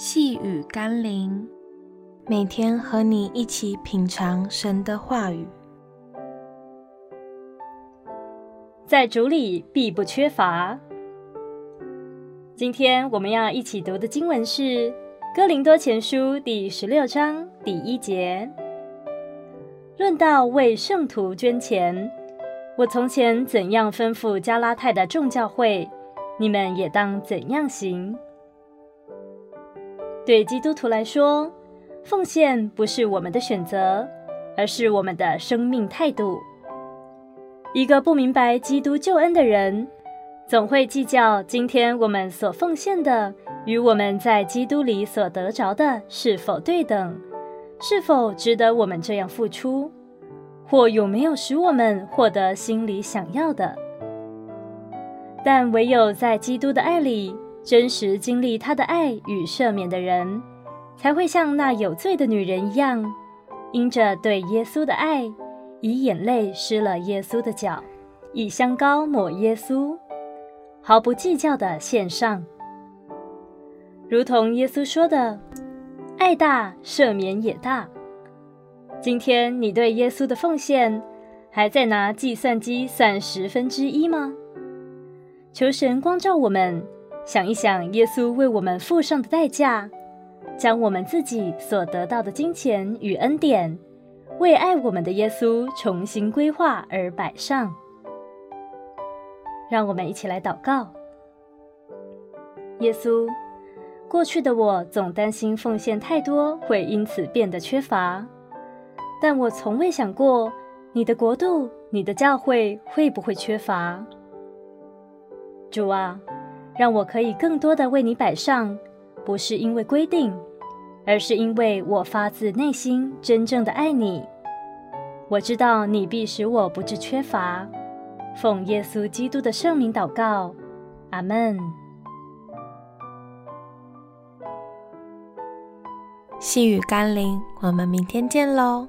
细雨甘霖，每天和你一起品尝神的话语，在主里必不缺乏。今天我们要一起读的经文是《哥林多前书》第十六章第一节。论到为圣徒捐钱，我从前怎样吩咐加拉太的众教会，你们也当怎样行。对基督徒来说，奉献不是我们的选择，而是我们的生命态度。一个不明白基督救恩的人，总会计较今天我们所奉献的与我们在基督里所得着的是否对等，是否值得我们这样付出，或有没有使我们获得心里想要的。但唯有在基督的爱里，真实经历他的爱与赦免的人，才会像那有罪的女人一样，因着对耶稣的爱，以眼泪湿了耶稣的脚，以香膏抹耶稣，毫不计较的献上。如同耶稣说的：“爱大，赦免也大。”今天你对耶稣的奉献，还在拿计算机算十分之一吗？求神光照我们。想一想，耶稣为我们付上的代价，将我们自己所得到的金钱与恩典，为爱我们的耶稣重新规划而摆上。让我们一起来祷告：耶稣，过去的我总担心奉献太多会因此变得缺乏，但我从未想过你的国度、你的教会会不会缺乏。主啊。让我可以更多的为你摆上，不是因为规定，而是因为我发自内心真正的爱你。我知道你必使我不致缺乏。奉耶稣基督的圣名祷告，阿门。细雨甘霖，我们明天见喽。